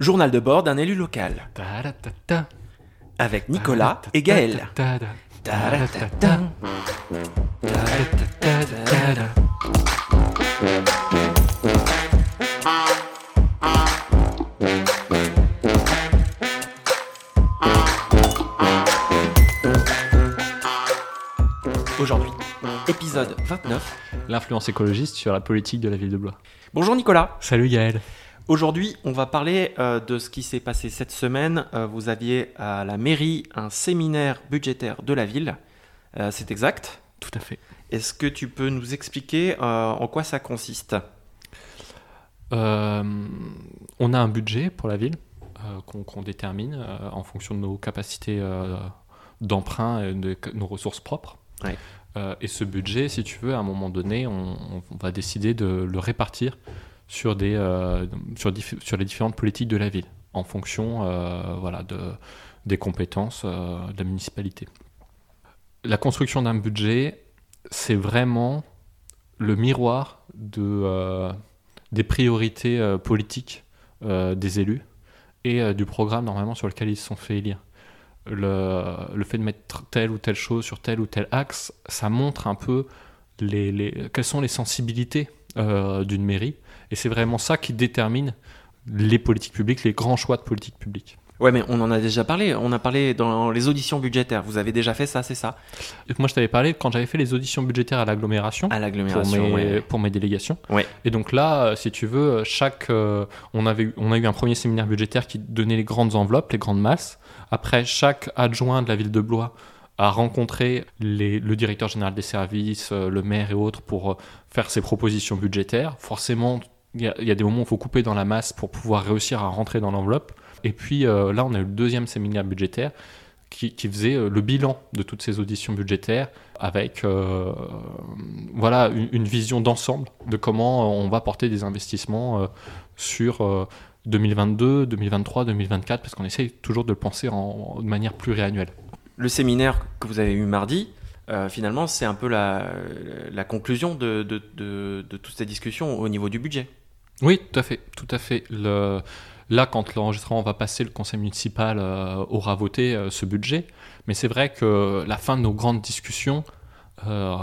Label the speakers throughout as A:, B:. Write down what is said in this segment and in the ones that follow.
A: Journal de bord d'un élu local.
B: Ta-da-ta-ta.
A: Avec Nicolas et Gaël. Aujourd'hui, épisode 29.
B: L'influence écologiste sur la politique de la ville de Blois.
A: Bonjour Nicolas.
B: Salut Gaël.
A: Aujourd'hui, on va parler euh, de ce qui s'est passé cette semaine. Euh, vous aviez à la mairie un séminaire budgétaire de la ville. Euh, C'est exact.
B: Tout à fait.
A: Est-ce que tu peux nous expliquer en quoi ça consiste?
B: On a un budget pour la ville qu'on qu'on détermine en fonction de nos capacités d'emprunt et de nos ressources propres.
A: Ouais.
B: Et ce budget, si tu veux, à un moment donné, on, on va décider de le répartir sur, des, euh, sur, les différentes politiques de la ville, en fonction euh, voilà, de, des compétences euh, de la municipalité. La construction d'un budget, c'est vraiment le miroir de, des priorités politiques des élus et du programme normalement sur lequel ils se sont fait élire. Le, le fait de mettre telle ou telle chose sur tel ou tel axe, ça montre un peu les- quelles sont les sensibilités euh, d'une mairie. Et c'est vraiment ça qui détermine les politiques publiques, les grands choix de politique publique.
A: Ouais, mais on en a déjà parlé. On a parlé dans les auditions budgétaires. Vous avez déjà fait ça, c'est ça?
B: Moi, je t'avais parlé quand j'avais fait les auditions budgétaires à l'agglomération.
A: À
B: pour
A: l'agglomération. ouais.
B: pour mes délégations.
A: Ouais.
B: Et donc là, euh, si tu veux, chaque, euh, on, avait, on a eu un premier séminaire budgétaire qui donnait les grandes enveloppes, les grandes masses. Après, chaque adjoint de la ville de Blois a rencontré les- le directeur général des services, euh, le maire et autres pour euh, faire ses propositions budgétaires. Forcément, il y, a- des moments où il faut couper dans la masse pour pouvoir réussir à rentrer dans l'enveloppe. Et puis euh, là, on a eu le deuxième séminaire budgétaire qui, faisait le bilan de toutes ces auditions budgétaires avec voilà une, vision d'ensemble de comment on va porter des investissements sur euh, 2022, 2023, 2024 parce qu'on essaye toujours de le penser en, de manière pluriannuelle.
A: Le séminaire que vous avez eu mardi, euh, finalement, c'est un peu la, conclusion de, toutes ces discussions au niveau du budget.
B: Oui, tout à fait, tout à fait. Là, quand l'enregistrement va passer, le conseil municipal euh, aura voté euh, ce budget. Mais c'est vrai que la fin de nos grandes discussions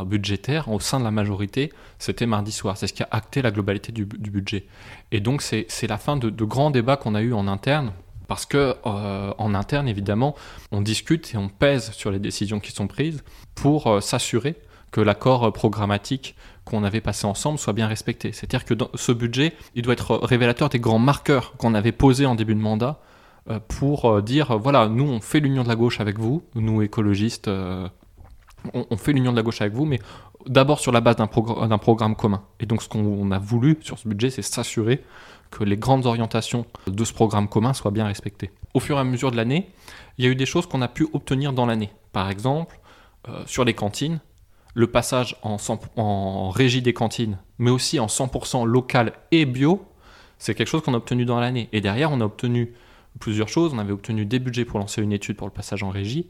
B: budgétaires au sein de la majorité, c'était mardi soir. C'est ce qui a acté la globalité du, du budget. Et donc, c'est la fin de, grands débats qu'on a eus en interne. Parce que euh, en interne, évidemment, on discute et on pèse sur les décisions qui sont prises pour euh, s'assurer que l'accord euh, programmatique qu'on avait passé ensemble soit bien respecté. C'est-à-dire que ce budget, il doit être révélateur des grands marqueurs qu'on avait posés en début de mandat euh, pour dire, voilà, nous, on fait l'union de la gauche avec vous, nous, écologistes, on, fait l'union de la gauche avec vous, mais d'abord sur la base d'un progr- d'un programme commun. Et donc, ce qu'on a voulu sur ce budget, c'est s'assurer que les grandes orientations de ce programme commun soient bien respectées. Au fur et à mesure de l'année, il y a eu des choses qu'on a pu obtenir dans l'année. Par exemple, euh, sur les cantines, le passage en, 100 en régie des cantines, mais aussi en 100% local et bio, c'est quelque chose qu'on a obtenu dans l'année. Et derrière, on a obtenu plusieurs choses. On avait obtenu des budgets pour lancer une étude pour le passage en régie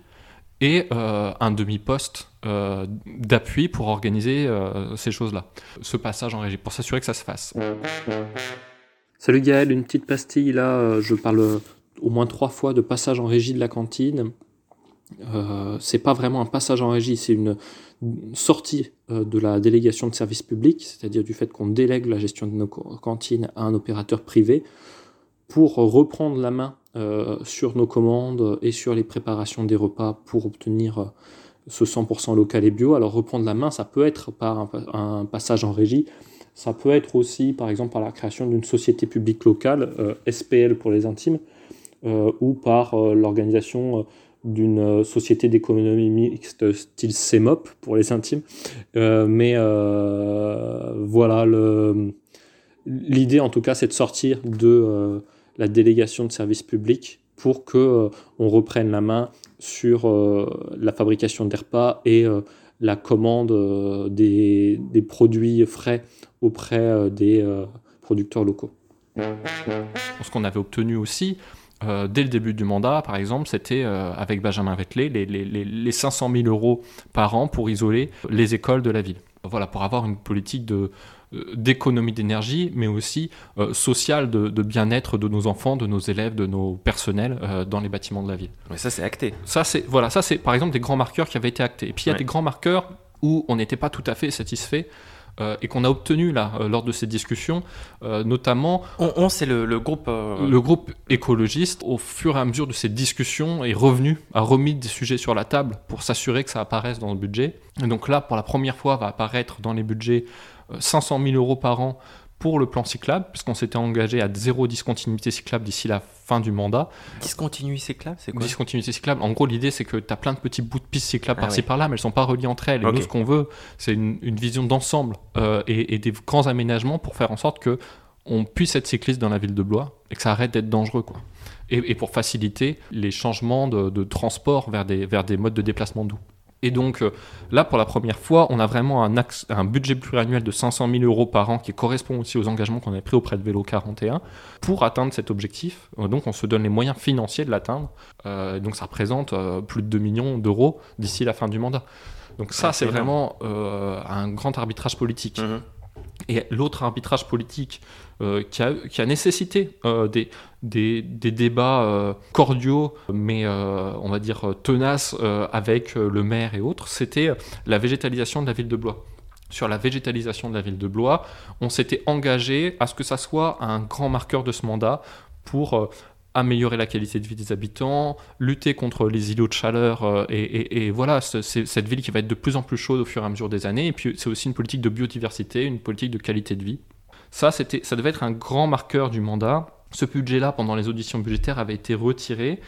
B: et euh, un demi-poste euh, d'appui pour organiser euh, ces choses-là. Ce passage en régie, pour s'assurer que ça se fasse.
C: Salut Gaël, une petite pastille là, je parle au moins trois fois de passage en régie de la cantine. C'est pas vraiment un passage en régie, c'est une sortie de la délégation de service public, c'est-à-dire du fait qu'on délègue la gestion de nos cantines à un opérateur privé pour reprendre la main euh, sur nos commandes et sur les préparations des repas pour obtenir euh, ce 100% local et bio. Alors reprendre la main, ça peut être par un, pa- un passage en régie, ça peut être aussi, par exemple, par la création d'une société publique locale, euh, SPL pour les intimes, ou par l'organisation d'une société d'économie mixte style CEMOP pour les intimes. Mais voilà, l'idée en tout cas, c'est de sortir de la délégation de services publics pour que euh, on reprenne la main sur euh, la fabrication des repas et euh, la commande des, des produits frais auprès des producteurs locaux.
B: Ce qu'on avait obtenu aussi, dès le début du mandat, par exemple, c'était avec Benjamin les, les, les, les 500 000 euros par an pour isoler les écoles de la ville. Voilà, pour avoir une politique de, d'économie d'énergie, mais aussi sociale de, bien-être de nos enfants, de nos élèves, de nos personnels dans les bâtiments de la ville.
A: Mais ça, c'est acté.
B: Ça, c'est voilà, ça c'est par exemple des grands marqueurs qui avaient été actés. Et puis il y a des grands marqueurs où on n'était pas tout à fait satisfait euh, et qu'on a obtenu là euh, lors de ces discussions, euh, notamment.
A: On, c'est le, groupe.
B: Le groupe écologiste, au fur et à mesure de ces discussions, est revenu, a remis des sujets sur la table pour s'assurer que ça apparaisse dans le budget. Et donc là, pour la première fois, va apparaître dans les budgets 500 000 euros par an pour le plan cyclable, puisqu'on s'était engagé à zéro discontinuité cyclable d'ici la fin du mandat.
A: Discontinuité cyclable, c'est quoi
B: Discontinuité cyclable, en gros, l'idée c'est que tu as plein de petits bouts de pistes cyclables ah par-ci par-là, mais elles sont pas reliées entre elles. Et nous, ce qu'on veut, c'est une, vision d'ensemble euh, et, des grands aménagements pour faire en sorte que on puisse être cycliste dans la ville de Blois et que ça arrête d'être dangereux. Quoi. Et, pour faciliter les changements de, de transport vers des, vers des modes de déplacement doux. Et donc euh, là, pour la première fois, on a vraiment un, un budget pluriannuel de 500 000 euros par an qui correspond aussi aux engagements qu'on avait pris auprès de Vélo 41 pour atteindre cet objectif. Euh, donc on se donne les moyens financiers de l'atteindre. Euh, donc ça représente plus de 2 millions d'euros d'ici la fin du mandat. Donc ça, c'est vraiment un grand arbitrage politique. Mmh. Et l'autre arbitrage politique euh, qui, a, nécessité euh, des, débats euh, cordiaux, mais on va dire tenaces avec le maire et autres, c'était la végétalisation de la ville de Blois. Sur la végétalisation de la ville de Blois, on s'était engagé à ce que ça soit un grand marqueur de ce mandat pour améliorer la qualité de vie des habitants, lutter contre les îlots de chaleur, et, voilà, c'est cette ville qui va être de plus en plus chaude au fur et à mesure des années, et puis c'est aussi une politique de biodiversité, une politique de qualité de vie. Ça, ça devait être un grand marqueur du mandat. Ce budget-là, pendant les auditions budgétaires, avait été retiré.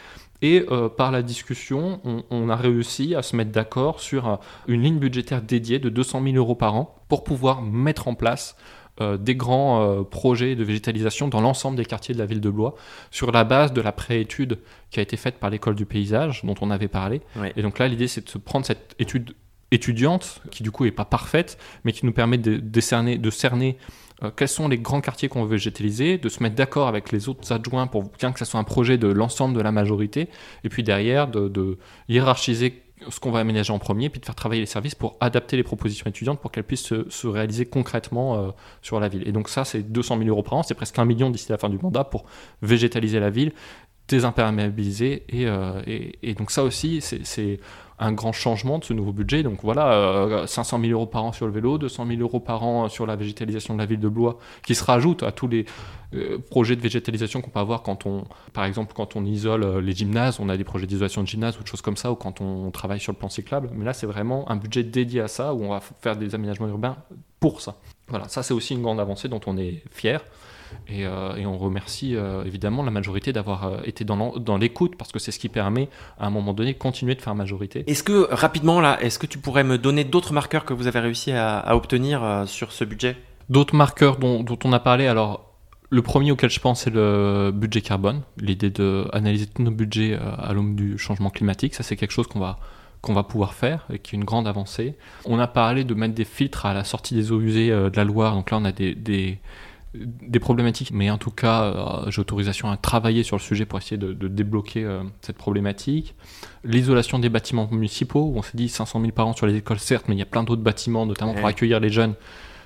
B: Et euh, par la discussion, on, a réussi à se mettre d'accord sur euh, une ligne budgétaire dédiée de 200 000 euros par an pour pouvoir mettre en place euh, des grands projets de végétalisation dans l'ensemble des quartiers de la ville de Blois, sur la base de la préétude qui a été faite par l'école du paysage, dont on avait parlé. Et donc là, l'idée, c'est de se prendre cette étude étudiante, qui du coup n'est pas parfaite, mais qui nous permet de, décerner, de cerner euh, quels sont les grands quartiers qu'on veut végétaliser, de se mettre d'accord avec les autres adjoints pour bien que ce soit un projet de l'ensemble de la majorité, et puis derrière de, hiérarchiser ce qu'on va aménager en premier, puis de faire travailler les services pour adapter les propositions étudiantes pour qu'elles puissent se, réaliser concrètement euh, sur la ville. Et donc ça, c'est 200 000 euros par an, c'est presque un million d'ici la fin du mandat pour végétaliser la ville, désimperméabiliser, et, euh, et donc ça aussi, c'est un grand changement de ce nouveau budget. Donc voilà, 500 euh, 000 euros par an sur le vélo, 200 000 euros par an sur la végétalisation de la ville de Blois, qui se rajoute à tous les euh, projets de végétalisation qu'on peut avoir quand on, par exemple, quand on isole euh, les gymnases, on a des projets d'isolation de gymnase ou de choses comme ça, ou quand on travaille sur le plan cyclable. Mais là, c'est vraiment un budget dédié à ça, où on va faire des aménagements urbains pour ça. Voilà, ça c'est aussi une grande avancée dont on est fier. Euh, et, on remercie euh, évidemment la majorité d'avoir euh, été dans l'écoute parce que c'est ce qui permet à un moment donné de continuer de faire majorité.
A: Est-ce que rapidement là, est-ce que tu pourrais me donner d'autres marqueurs que vous avez réussi à, obtenir sur ce budget?
B: D'autres marqueurs dont, on a parlé, alors le premier auquel je pense, c'est le budget carbone, l'idée d'analyser tous nos budgets à l'aune du changement climatique. Ça, c'est quelque chose qu'on va, qu'on va pouvoir faire et qui est une grande avancée. On a parlé de mettre des filtres à la sortie des eaux usées de la Loire. Donc là, on a des, des problématiques, mais en tout cas, euh, j'ai autorisation à travailler sur le sujet pour essayer de, débloquer euh, cette problématique. L'isolation des bâtiments municipaux, on s'est dit 500 000 par an sur les écoles, certes, mais il y a plein d'autres bâtiments, notamment pour accueillir les jeunes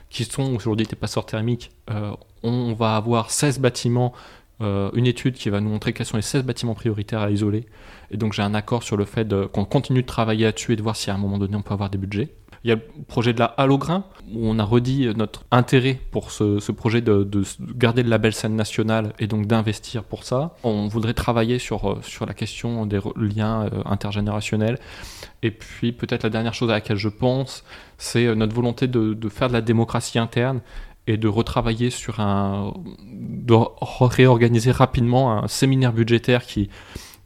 B: qui sont aujourd'hui des passeurs thermiques. Euh, on va avoir 16 bâtiments, une étude qui va nous montrer quels sont les 16 bâtiments prioritaires à isoler. Et donc j'ai un accord sur le fait qu'on continue de travailler là-dessus et de voir si à un moment donné on peut avoir des budgets. Il y a le projet de la Halograin, où on a redit notre intérêt pour ce, projet de, garder le label scène nationale et donc d'investir pour ça. On voudrait travailler sur, euh, sur la question des liens euh, intergénérationnels. Et puis peut-être la dernière chose à laquelle je pense, c'est euh, notre volonté de, faire de la démocratie interne et de retravailler sur un. de réorganiser rapidement un séminaire budgétaire qui.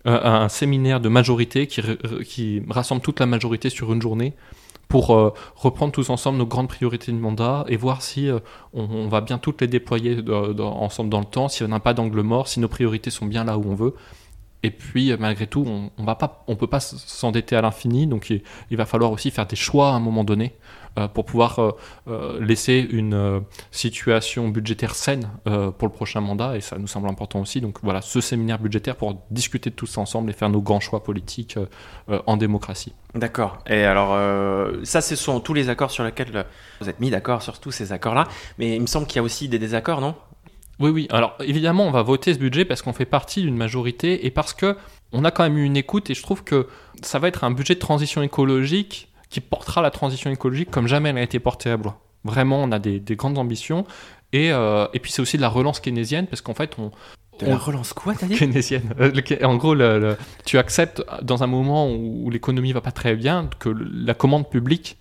B: un séminaire de majorité qui, qui rassemble toute la majorité sur une journée pour euh, reprendre tous ensemble nos grandes priorités de mandat et voir si euh, on, va bien toutes les déployer ensemble dans le temps, si on n'a pas d'angle mort, si nos priorités sont bien là où on veut, Et puis, malgré tout, on ne on peut pas s'endetter à l'infini, donc il, va falloir aussi faire des choix à un moment donné euh, pour pouvoir euh, euh, laisser une situation budgétaire saine pour le prochain mandat, et ça nous semble important aussi. Donc voilà, ce séminaire budgétaire pour discuter de tout ça ensemble et faire nos grands choix politiques en démocratie.
A: D'accord. Et alors, ça, ce sont tous les accords sur lesquels vous êtes mis d'accord sur tous ces accords-là, mais il me semble qu'il y a aussi des désaccords, non?
B: Oui, oui. Alors évidemment, on va voter ce budget parce qu'on fait partie d'une majorité et parce que on a quand même eu une écoute et je trouve que ça va être un budget de transition écologique qui portera la transition écologique comme jamais elle a été portée à Blois. Vraiment, on a des, grandes ambitions. Et, euh, et puis c'est aussi de la relance keynésienne, parce qu'en fait, on...
A: De la relance quoi, t'as dit?
B: Keynésienne. Euh, en gros, tu acceptes dans un moment où, l'économie va pas très bien que la commande publique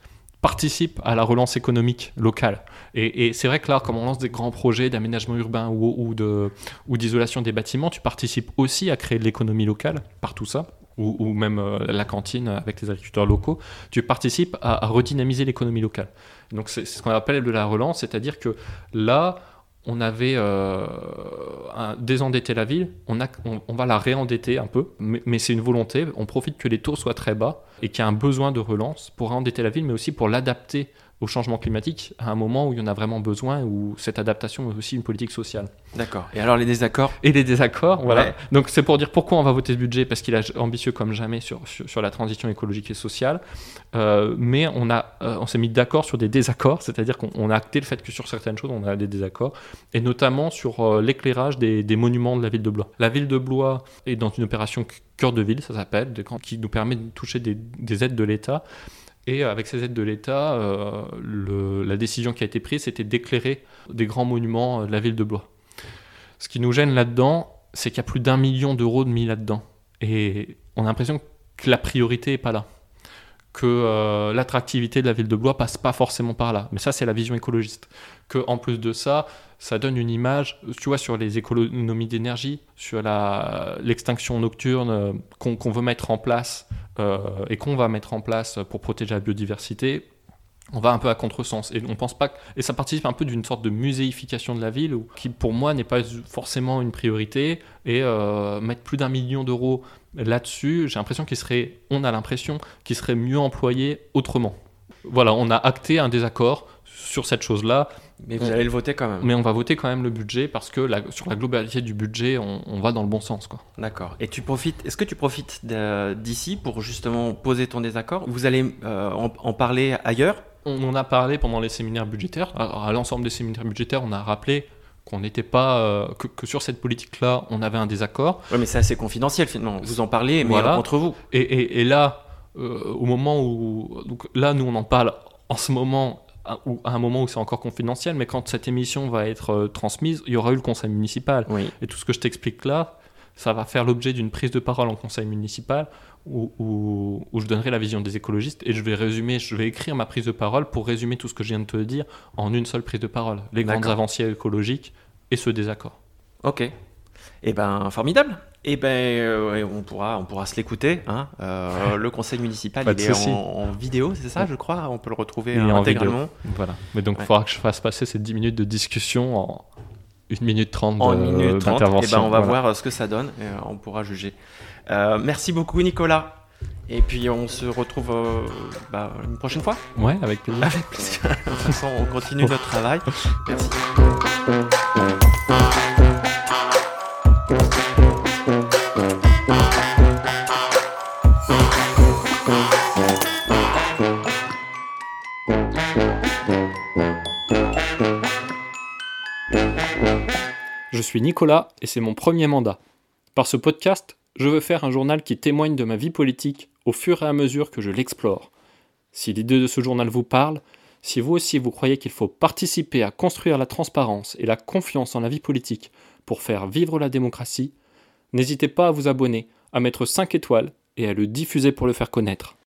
B: participe à la relance économique locale. Et, c'est vrai que là, comme on lance des grands projets d'aménagement urbain ou, de, ou d'isolation des bâtiments, tu participes aussi à créer de l'économie locale par tout ça ou, même euh, la cantine avec les agriculteurs locaux, tu participes à, redynamiser l'économie locale. Donc c'est ce qu'on appelle de la relance, c'est-à-dire que là, on avait euh, désendetté la ville, on, va la réendetter un peu, mais, mais c'est une volonté, on profite que les taux soient très bas et qu'il y a un besoin de relance pour réendetter la ville, mais aussi pour l'adapter au changement climatique à un moment où il y en a vraiment besoin, où cette adaptation est aussi une politique sociale.
A: D'accord. Et alors les désaccords?
B: Et les désaccords, voilà. Donc c'est pour dire pourquoi on va voter ce budget, parce qu'il est ambitieux comme jamais sur, sur, la transition écologique et sociale. Euh, mais on, a, euh, on s'est mis d'accord sur des désaccords, c'est-à-dire qu'on a acté le fait que sur certaines choses, on a des désaccords, et notamment sur euh, l'éclairage des, des, monuments de la ville de Blois. La ville de Blois est dans une opération cœur de ville, ça s'appelle, qui nous permet de toucher des, des aides de l'État. Et avec ces aides de l'État, euh, la décision qui a été prise, c'était d'éclairer des grands monuments euh, de la ville de Blois. Ce qui nous gêne là-dedans, c'est qu'il y a plus d'un million d'euros de mis là-dedans. Et on a l'impression que la priorité n'est pas là. Que euh, l'attractivité de la ville de Blois passe pas forcément par là. Mais ça, c'est la vision écologiste. Que en plus de ça, ça donne une image, tu vois, sur les économies d'énergie, sur l'extinction nocturne qu'on veut mettre en place euh, et qu'on va mettre en place pour protéger la biodiversité, on va un peu à contresens et on pense pas et ça participe un peu d'une sorte de muséification de la ville qui pour moi n'est pas forcément une priorité et euh, mettre plus d'un million d'euros là-dessus j'ai l'impression qu'il serait on a l'impression qu'il serait mieux employé autrement voilà on a acté un désaccord sur cette chose là
A: mais vous allez le voter quand même.
B: Mais on va voter quand même le budget parce que sur la globalité du budget, on, va dans le bon sens. Quoi.
A: D'accord. Et tu profites, est-ce que tu profites d'ici pour justement poser ton désaccord? Vous allez euh, en, parler ailleurs?
B: On en a parlé pendant les séminaires budgétaires. à l'ensemble des séminaires budgétaires, on a rappelé qu'on n'était pas euh, que, sur cette politique-là, on avait un désaccord.
A: Oui, mais c'est assez confidentiel finalement. Vous en parlez, mais entre vous.
B: Et, là, euh, au moment où donc là, nous on en parle en ce moment à, un moment où c'est encore confidentiel, mais quand cette émission va être euh, transmise, il y aura eu le conseil municipal. Et tout ce que je t'explique là, ça va faire l'objet d'une prise de parole en conseil municipal où, où, je donnerai la vision des écologistes et je vais résumer, je vais écrire ma prise de parole pour résumer tout ce que je viens de te dire en une seule prise de parole. Les grandes avancées écologiques et ce désaccord.
A: Ok. Eh ben, formidable. Eh ben, euh, on pourra, on pourra se l'écouter. Hein. Euh, le conseil municipal, il est en, vidéo, c'est ça, je crois? On peut le retrouver intégralement.
B: Voilà. Mais donc, il faudra que je fasse passer ces 10 minutes de discussion en 1 minute 30
A: d'intervention. Eh ben, on va voir ce que ça donne et euh, on pourra juger. merci beaucoup, Nicolas. Et puis on se retrouve bah, une prochaine fois.
B: Ouais, avec plaisir.
A: Avec plaisir. de toute façon, on continue notre travail. Merci.
C: Je suis Nicolas et c'est mon premier mandat. Par ce podcast, je veux faire un journal qui témoigne de ma vie politique au fur et à mesure que je l'explore. Si l'idée de ce journal vous parle, si vous aussi vous croyez qu'il faut participer à construire la transparence et la confiance en la vie politique pour faire vivre la démocratie, n'hésitez pas à vous abonner, à mettre 5 étoiles et à le diffuser pour le faire connaître.